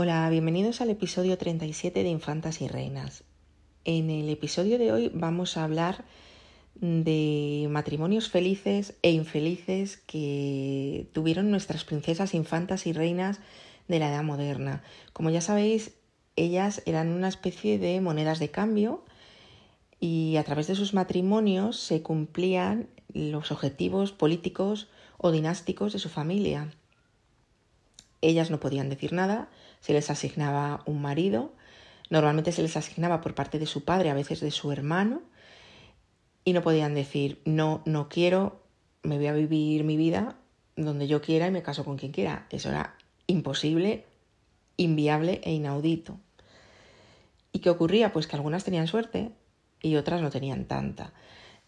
Hola, bienvenidos al episodio 37 de Infantas y Reinas. En el episodio de hoy vamos a hablar de matrimonios felices e infelices que tuvieron nuestras princesas, infantas y reinas de la Edad Moderna. Como ya sabéis, ellas eran una especie de monedas de cambio y a través de sus matrimonios se cumplían los objetivos políticos o dinásticos de su familia. Ellas no podían decir nada, se les asignaba un marido, normalmente se les asignaba por parte de su padre, a veces de su hermano, y no podían decir, no, no quiero, me voy a vivir mi vida donde yo quiera y me caso con quien quiera. Eso era imposible, inviable e inaudito. ¿Y qué ocurría? Pues que algunas tenían suerte y otras no tenían tanta.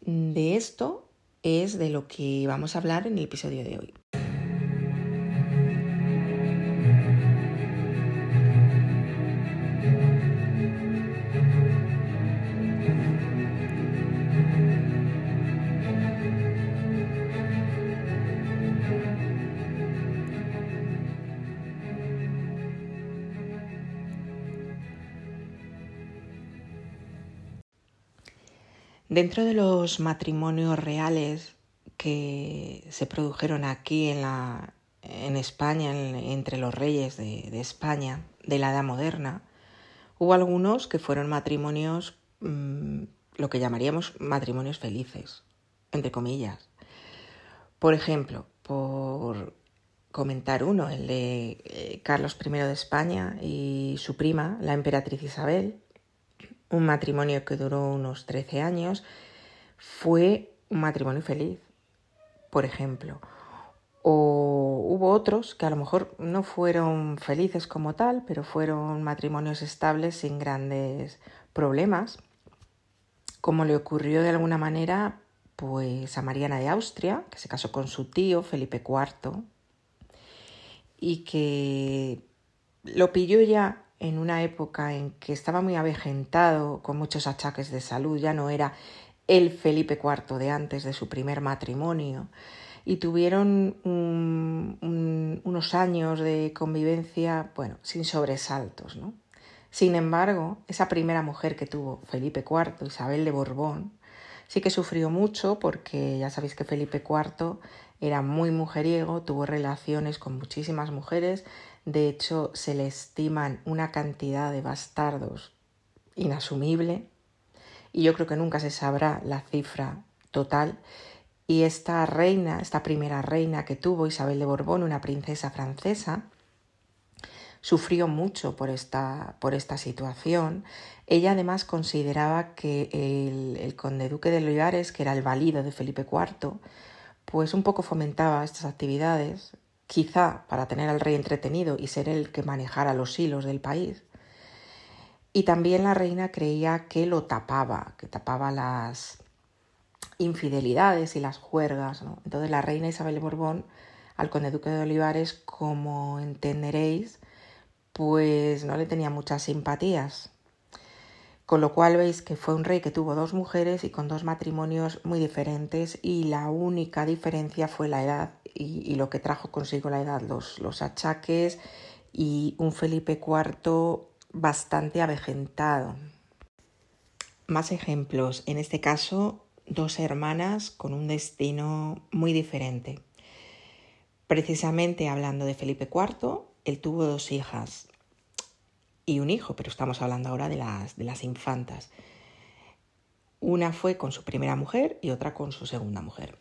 De esto es de lo que vamos a hablar en el episodio de hoy. Dentro de los matrimonios reales que se produjeron aquí en, la, en España, entre los reyes de, España, de la Edad Moderna, hubo algunos que fueron matrimonios, mm, lo que llamaríamos matrimonios felices, entre comillas. Por ejemplo, por comentar uno, el de eh, Carlos I de España y su prima, la emperatriz Isabel, un matrimonio que duró unos 13 años, fue un matrimonio feliz, por ejemplo. O hubo otros que a lo mejor no fueron felices como tal, pero fueron matrimonios estables sin grandes problemas, como le ocurrió de alguna manera pues a Mariana de Austria, que se casó con su tío Felipe IV y que lo pilló ya en una época en que estaba muy avejentado, con muchos achaques de salud, ya no era el Felipe IV de antes de su primer matrimonio, y tuvieron unos años de convivencia, bueno, sin sobresaltos, ¿no? Sin embargo, esa primera mujer que tuvo Felipe IV, Isabel de Borbón, sí que sufrió mucho porque ya sabéis que Felipe IV era muy mujeriego, tuvo relaciones con muchísimas mujeres, de hecho, se le estiman una cantidad de bastardos inasumible y yo creo que nunca se sabrá la cifra total. Y esta reina, esta primera reina que tuvo Isabel de Borbón, una princesa francesa, sufrió mucho por esta, por esta situación. Ella además consideraba que el, el conde duque de Olivares, que era el valido de Felipe IV, pues un poco fomentaba estas actividades, quizá para tener al rey entretenido y ser el que manejara los hilos del país. Y también la reina creía que lo tapaba, que tapaba las infidelidades y las juergas. Entonces la reina Isabel de Borbón al conde duque de Olivares, como entenderéis, pues no le tenía muchas simpatías. Con lo cual veis que fue un rey que tuvo dos mujeres y con dos matrimonios muy diferentes y la única diferencia fue la edad y, lo que trajo consigo la edad, los, los achaques y un Felipe IV bastante avejentado. Más ejemplos, en este caso dos hermanas con un destino muy diferente. Precisamente hablando de Felipe IV, él tuvo dos hijas y un hijo, pero estamos hablando ahora de las, de las infantas. Una fue con su primera mujer y otra con su segunda mujer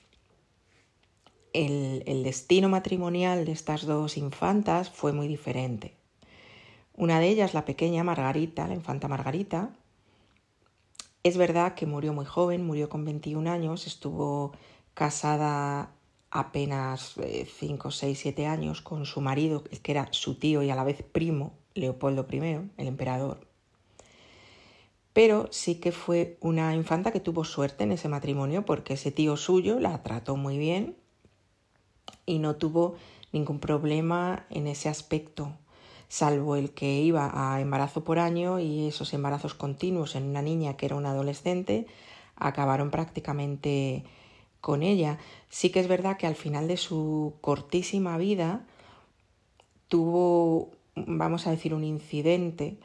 el, destino matrimonial de estas dos infantas fue muy diferente. Una de ellas, la pequeña Margarita, la infanta Margarita, es verdad que murió muy joven, murió con 21 años, estuvo casada apenas 5, 6, 7 años con su marido, que era su tío y a la vez primo, Leopoldo I, el emperador. Pero sí que fue una infanta que tuvo suerte en ese matrimonio porque ese tío suyo la trató muy bien y no tuvo ningún problema en ese aspecto, salvo el que iba a embarazo por año y esos embarazos continuos en una niña que era una adolescente acabaron prácticamente con ella. Sí que es verdad que al final de su cortísima vida tuvo vamos a decir, un incidente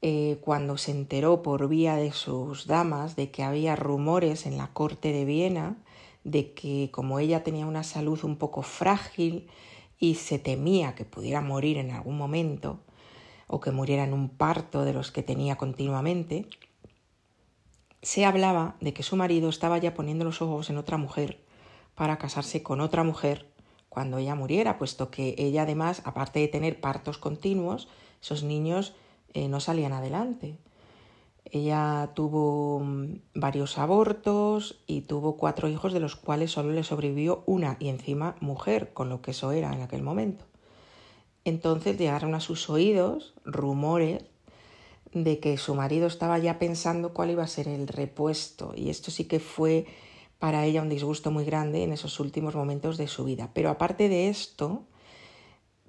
eh, cuando se enteró por vía de sus damas de que había rumores en la corte de Viena de que como ella tenía una salud un poco frágil y se temía que pudiera morir en algún momento o que muriera en un parto de los que tenía continuamente, se hablaba de que su marido estaba ya poniendo los ojos en otra mujer para casarse con otra mujer cuando ella muriera, puesto que ella además, aparte de tener partos continuos, esos niños eh, no salían adelante. Ella tuvo mm, varios abortos y tuvo cuatro hijos de los cuales solo le sobrevivió una y encima mujer, con lo que eso era en aquel momento. Entonces llegaron a sus oídos rumores de que su marido estaba ya pensando cuál iba a ser el repuesto y esto sí que fue para ella un disgusto muy grande en esos últimos momentos de su vida. Pero aparte de esto,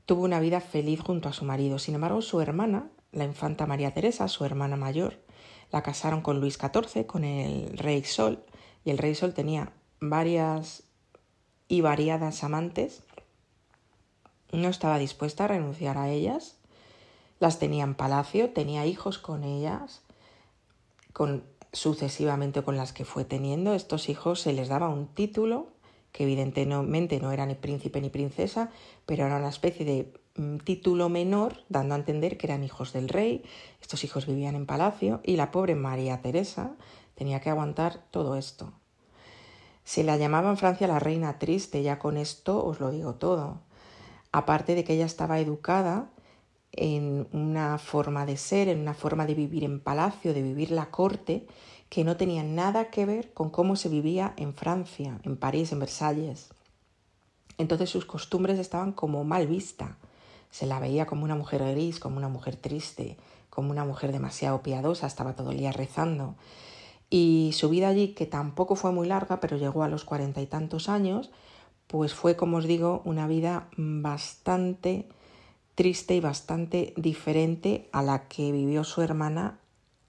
tuvo una vida feliz junto a su marido. Sin embargo, su hermana, la infanta María Teresa, su hermana mayor, la casaron con Luis XIV, con el rey Sol, y el rey Sol tenía varias y variadas amantes. No estaba dispuesta a renunciar a ellas. Las tenía en palacio, tenía hijos con ellas, con sucesivamente con las que fue teniendo. Estos hijos se les daba un título que evidentemente no era ni príncipe ni princesa, pero era una especie de mm, título menor, dando a entender que eran hijos del rey. Estos hijos vivían en palacio y la pobre María Teresa tenía que aguantar todo esto. Se la llamaba en Francia la reina triste, ya con esto os lo digo todo. Aparte de que ella estaba educada en una forma de ser, en una forma de vivir en palacio, de vivir la corte, que no tenía nada que ver con cómo se vivía en Francia, en París, en Versalles. Entonces sus costumbres estaban como mal vista. Se la veía como una mujer gris, como una mujer triste, como una mujer demasiado piadosa, estaba todo el día rezando. Y su vida allí, que tampoco fue muy larga, pero llegó a los cuarenta y tantos años, pues fue, como os digo, una vida bastante triste y bastante diferente a la que vivió su hermana,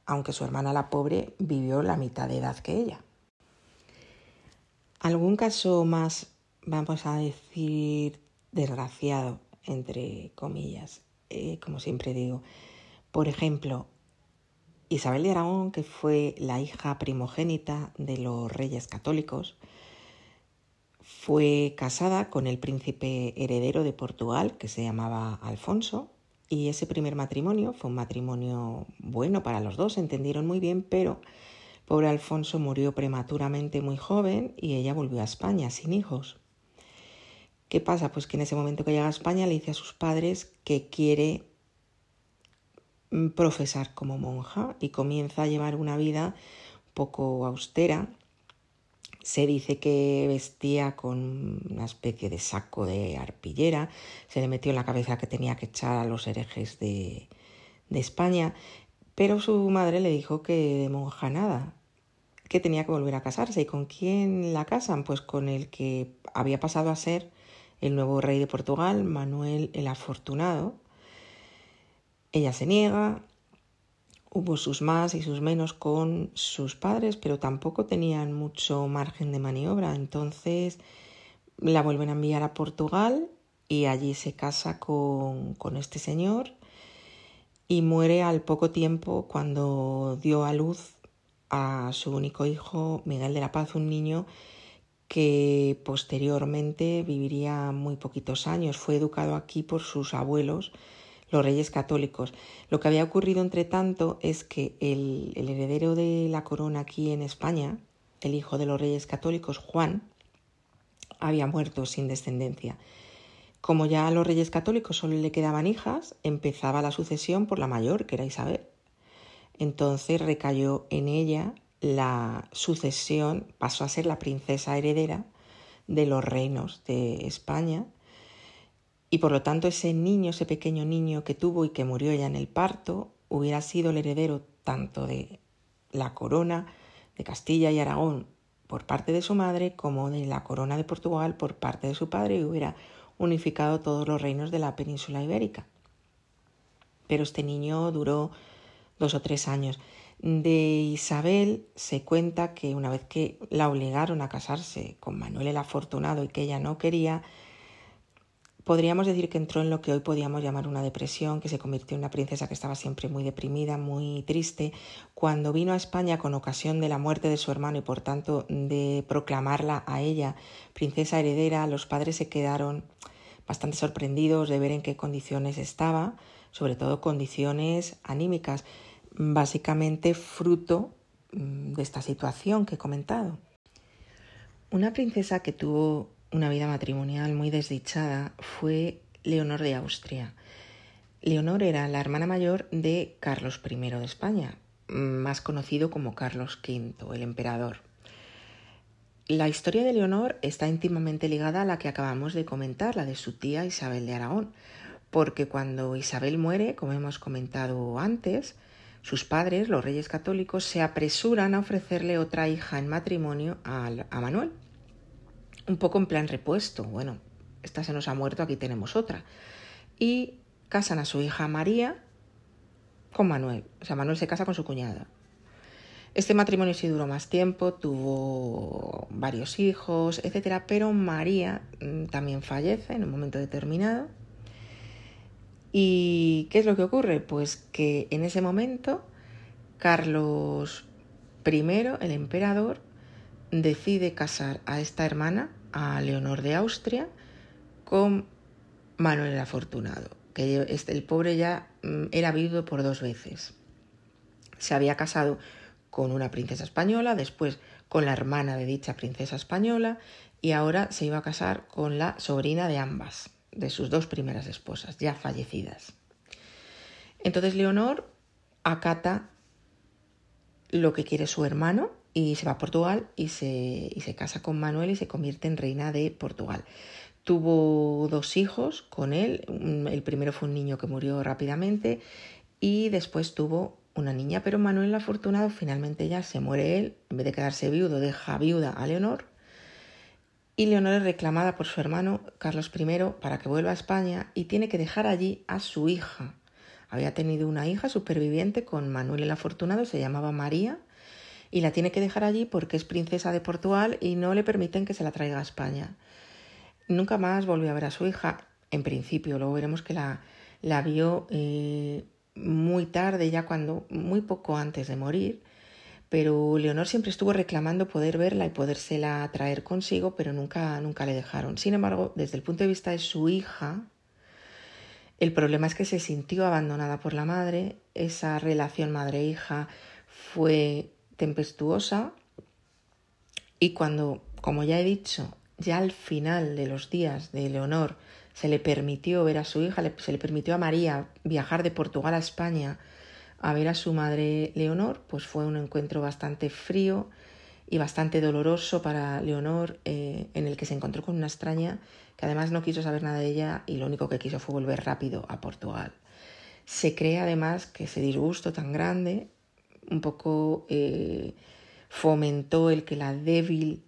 aunque su hermana la pobre vivió la mitad de edad que ella. Algún caso más, vamos a decir, desgraciado, entre comillas, eh, como siempre digo. Por ejemplo, Isabel de Aragón, que fue la hija primogénita de los reyes católicos, fue casada con el príncipe heredero de Portugal, que se llamaba Alfonso, y ese primer matrimonio fue un matrimonio bueno para los dos, se entendieron muy bien, pero pobre Alfonso murió prematuramente muy joven y ella volvió a España sin hijos. ¿Qué pasa? Pues que en ese momento que llega a España le dice a sus padres que quiere mm, profesar como monja y comienza a llevar una vida poco austera se dice que vestía con una especie de saco de arpillera, se le metió en la cabeza que tenía que echar a los herejes de, de España, pero su madre le dijo que de monja nada, que tenía que volver a casarse. ¿Y con quién la casan? Pues con el que había pasado a ser el nuevo rey de Portugal, Manuel el Afortunado. Ella se niega, Hubo sus más y sus menos con sus padres, pero tampoco tenían mucho margen de maniobra. Entonces la vuelven a enviar a Portugal y allí se casa con, con este señor y muere al poco tiempo cuando dio a luz a su único hijo, Miguel de la Paz, un niño que posteriormente viviría muy poquitos años. Fue educado aquí por sus abuelos los reyes católicos. Lo que había ocurrido entre tanto es que el, el heredero de la corona aquí en España, el hijo de los reyes católicos, Juan, había muerto sin descendencia. Como ya a los reyes católicos solo le quedaban hijas, empezaba la sucesión por la mayor, que era Isabel. Entonces recayó en ella la sucesión, pasó a ser la princesa heredera de los reinos de España y por lo tanto ese niño, ese pequeño niño que tuvo y que murió ya en el parto, hubiera sido el heredero tanto de la corona de Castilla y Aragón por parte de su madre como de la corona de Portugal por parte de su padre y hubiera unificado todos los reinos de la península ibérica. Pero este niño duró dos o tres años. De Isabel se cuenta que una vez que la obligaron a casarse con Manuel el Afortunado y que ella no quería, podríamos decir que entró en lo que hoy podríamos llamar una depresión, que se convirtió en una princesa que estaba siempre muy deprimida, muy triste. Cuando vino a España con ocasión de la muerte de su hermano y por tanto de proclamarla a ella princesa heredera, los padres se quedaron bastante sorprendidos de ver en qué condiciones estaba, sobre todo condiciones anímicas, básicamente fruto mm, de esta situación que he comentado. Una princesa que tuvo una vida matrimonial muy desdichada fue Leonor de Austria. Leonor era la hermana mayor de Carlos I de España, más conocido como Carlos V, el emperador. La historia de Leonor está íntimamente ligada a la que acabamos de comentar, la de su tía Isabel de Aragón, porque cuando Isabel muere, como hemos comentado antes, sus padres, los reyes católicos, se apresuran a ofrecerle otra hija en matrimonio a, Manuel, un poco en plan repuesto. Bueno, esta se nos ha muerto, aquí tenemos otra. Y casan a su hija María con Manuel. O sea, Manuel se casa con su cuñada. Este matrimonio sí duró más tiempo, tuvo varios hijos, etc. Pero María mm, también fallece en un momento determinado. ¿Y qué es lo que ocurre? Pues que en ese momento Carlos I, el emperador, decide casar a esta hermana, a Leonor de Austria, con Manuel el Afortunado, que este, el pobre ya mm, era viudo por dos veces. Se había casado con una princesa española, después con la hermana de dicha princesa española y ahora se iba a casar con la sobrina de ambas, de sus dos primeras esposas, ya fallecidas. Entonces Leonor acata lo que quiere su hermano y se va a Portugal y se, y se casa con Manuel y se convierte en reina de Portugal. Tuvo dos hijos con él, el primero fue un niño que murió rápidamente y después tuvo una niña, pero Manuel el afortunado finalmente ya se muere él, en vez de quedarse viudo deja viuda a Leonor y Leonor es reclamada por su hermano Carlos I para que vuelva a España y tiene que dejar allí a su hija. Había tenido una hija superviviente con Manuel el Afortunado, se llamaba María, y la tiene que dejar allí porque es princesa de Portugal y no le permiten que se la traiga a España. Nunca más volvió a ver a su hija, en principio, luego veremos que la, la vio eh, muy tarde, ya cuando, muy poco antes de morir, pero Leonor siempre estuvo reclamando poder verla y podérsela traer consigo, pero nunca, nunca le dejaron. Sin embargo, desde el punto de vista de su hija, el problema es que se sintió abandonada por la madre, esa relación madre-hija fue tempestuosa y cuando, como ya he dicho, ya al final de los días de Leonor se le permitió ver a su hija, se le permitió a María viajar de Portugal a España a ver a su madre Leonor, pues fue un encuentro bastante frío y bastante doloroso para Leonor, eh, en el que se encontró con una extraña que además no quiso saber nada de ella y lo único que quiso fue volver rápido a Portugal. Se cree además que ese disgusto tan grande un poco eh, fomentó el que la débil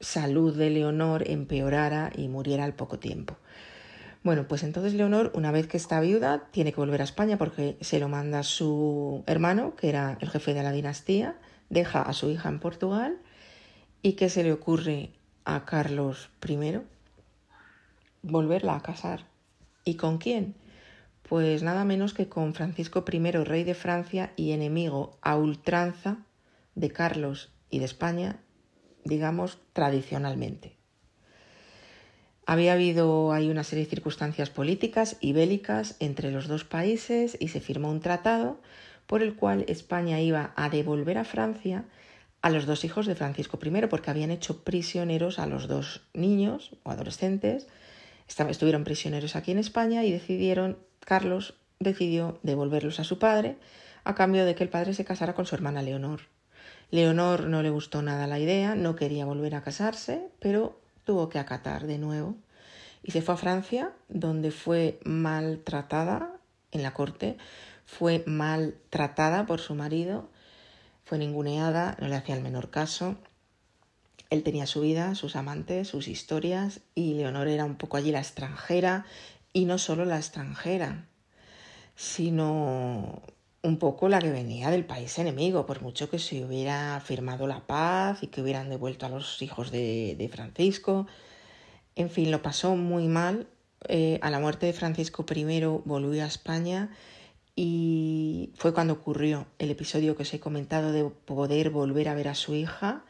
salud de Leonor empeorara y muriera al poco tiempo. Bueno, pues entonces Leonor, una vez que está viuda, tiene que volver a España porque se lo manda su hermano, que era el jefe de la dinastía, deja a su hija en Portugal y ¿qué se le ocurre a Carlos I? Volverla a casar. ¿Y con quién? Pues nada menos que con Francisco I, rey de Francia y enemigo a ultranza de Carlos y de España, digamos, tradicionalmente. Había habido ahí una serie de circunstancias políticas y bélicas entre los dos países y se firmó un tratado por el cual España iba a devolver a Francia a los dos hijos de Francisco I, porque habían hecho prisioneros a los dos niños o adolescentes, estuvieron prisioneros aquí en España y decidieron Carlos decidió devolverlos a su padre a cambio de que el padre se casara con su hermana Leonor. Leonor no le gustó nada la idea, no quería volver a casarse, pero tuvo que acatar de nuevo y se fue a Francia, donde fue maltratada en la corte, fue maltratada por su marido, fue ninguneada, no le hacía el menor caso. Él tenía su vida, sus amantes, sus historias y Leonor era un poco allí la extranjera y no solo la extranjera, sino un poco la que venía del país enemigo, por mucho que se hubiera firmado la paz y que hubieran devuelto a los hijos de, de Francisco. En fin, lo pasó muy mal eh, a la muerte de Francisco I volvió a España y fue cuando ocurrió el episodio que os he comentado de poder volver a ver a su hija,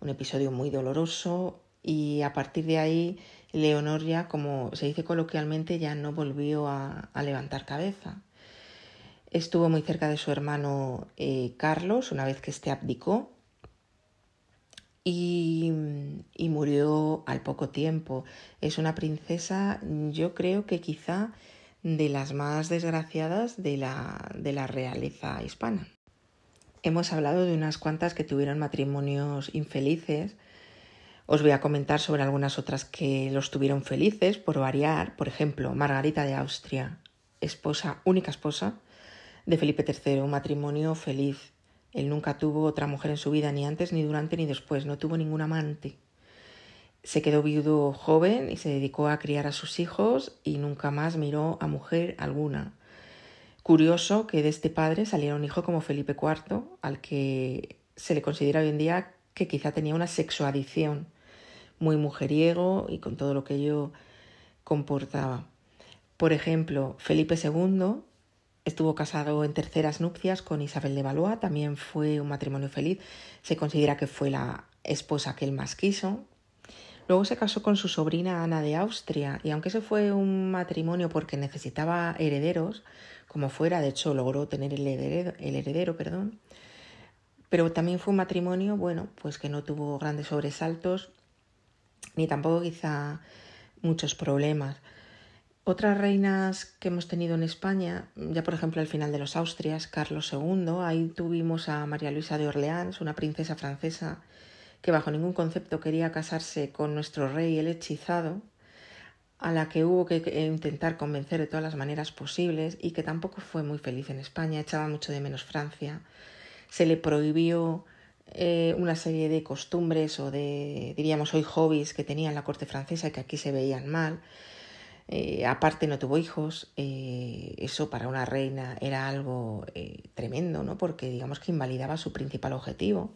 un episodio muy doloroso y a partir de ahí Leonor ya, como se dice coloquialmente, ya no volvió a, levantar cabeza. Estuvo muy cerca de su hermano eh, Carlos una vez que éste abdicó y, y, murió al poco tiempo. Es una princesa, yo creo que quizá de las más desgraciadas de la, de la realeza hispana. Hemos hablado de unas cuantas que tuvieron matrimonios infelices. Os voy a comentar sobre algunas otras que los tuvieron felices, por variar. Por ejemplo, Margarita de Austria, esposa, única esposa de Felipe III, un matrimonio feliz. Él nunca tuvo otra mujer en su vida, ni antes, ni durante, ni después. No tuvo ningún amante. Se quedó viudo joven y se dedicó a criar a sus hijos y nunca más miró a mujer alguna. Curioso que de este padre saliera un hijo como Felipe IV, al que se le considera hoy en día que quizá tenía una sexoadicción, muy mujeriego y con todo lo que ello comportaba. Por ejemplo, Felipe II estuvo casado en terceras nupcias con Isabel de Valois, también fue un matrimonio feliz, se considera que fue la esposa que él más quiso, Luego se casó con su sobrina Ana de Austria y aunque ese fue un matrimonio porque necesitaba herederos, como fuera, de hecho logró tener el heredero, el heredero perdón, pero también fue un matrimonio, bueno, pues que no tuvo grandes sobresaltos ni tampoco quizá muchos problemas. Otras reinas que hemos tenido en España, ya por ejemplo al final de los Austrias, Carlos II, ahí tuvimos a María Luisa de Orleans, una princesa francesa que bajo ningún concepto quería casarse con nuestro rey el hechizado, a la que hubo que intentar convencer de todas las maneras posibles y que tampoco fue muy feliz en España, echaba mucho de menos Francia. Se le prohibió eh, una serie de costumbres o de, diríamos hoy, hobbies que tenía en la corte francesa y que aquí se veían mal. Eh, aparte no tuvo hijos, eh, eso para una reina era algo tremendo, ¿no? Porque digamos que invalidaba su principal objetivo.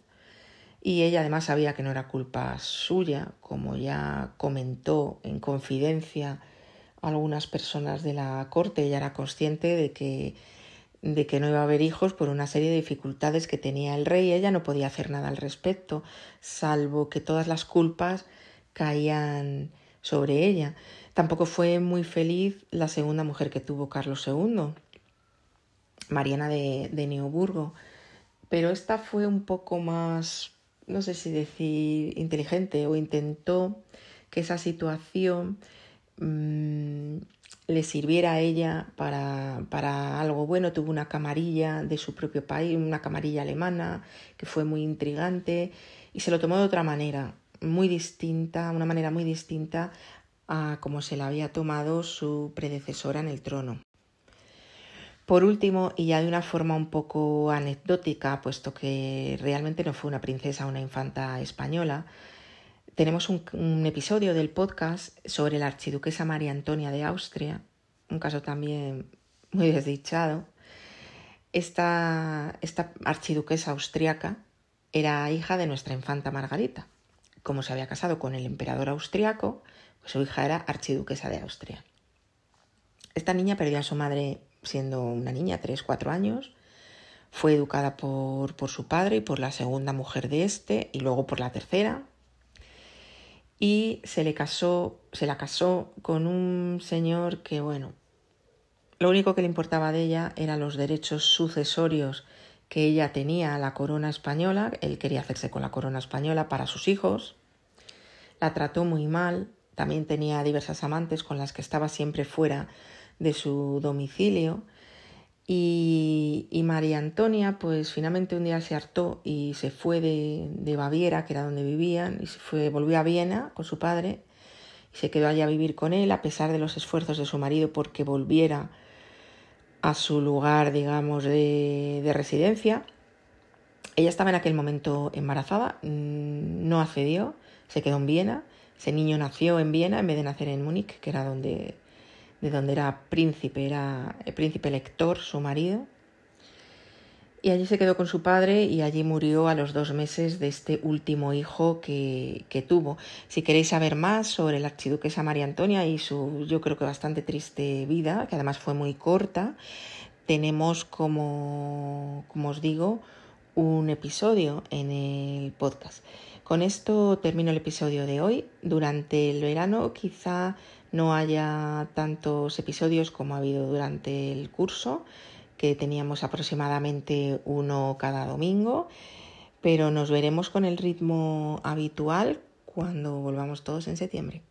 Y ella además sabía que no era culpa suya, como ya comentó en confidencia algunas personas de la corte, ella era consciente de que, de que no iba a haber hijos por una serie de dificultades que tenía el rey. Ella no podía hacer nada al respecto, salvo que todas las culpas caían sobre ella. Tampoco fue muy feliz la segunda mujer que tuvo Carlos II, Mariana de, de Neoburgo, pero esta fue un poco más no sé si decir inteligente o intentó que esa situación mm, le sirviera a ella para, para, algo bueno. Tuvo una camarilla de su propio país, una camarilla alemana, que fue muy intrigante y se lo tomó de otra manera, muy distinta, una manera muy distinta a como se la había tomado su predecesora en el trono. Por último, y ya de una forma un poco anecdótica, puesto que realmente no fue una princesa una infanta española, tenemos un, episodio del podcast sobre la archiduquesa María Antonia de Austria, un caso también muy desdichado. Esta, esta archiduquesa austriaca era hija de nuestra infanta Margarita. Como se había casado con el emperador austriaco, pues su hija era archiduquesa de Austria. Esta niña perdió a su madre siendo una niña, 3, 4 años. Fue educada por su padre y por la segunda mujer de este y luego por la tercera. Y se le casó, se la casó con un señor que, bueno, lo único que le importaba de ella eran los derechos sucesorios que ella tenía a la corona española. Él quería hacerse con la corona española para sus hijos. La trató muy mal. También tenía diversas amantes con las que estaba siempre fuera de su domicilio. Y, María Antonia, pues finalmente un día se hartó y se fue de, Baviera, que era donde vivían, y se fue, volvió a Viena con su padre y se quedó allí a vivir con él, a pesar de los esfuerzos de su marido porque volviera a su lugar, digamos, de, de residencia. Ella estaba en aquel momento embarazada, mm, no accedió, se quedó en Viena. Ese niño nació en Viena en vez de nacer en Múnich, que era donde de donde era príncipe, era el príncipe lector, su marido. y allí se quedó con su padre y allí murió a los dos meses de este último hijo que, que tuvo. Si queréis saber más sobre la archiduquesa María Antonia y su, yo creo que bastante triste vida, que además fue muy corta, tenemos como, como os digo, un episodio en el podcast. Con esto termino el episodio de hoy. Durante el verano quizá no haya tantos episodios como ha habido durante el curso que teníamos aproximadamente uno cada domingo, pero nos veremos con el ritmo habitual cuando volvamos todos en septiembre.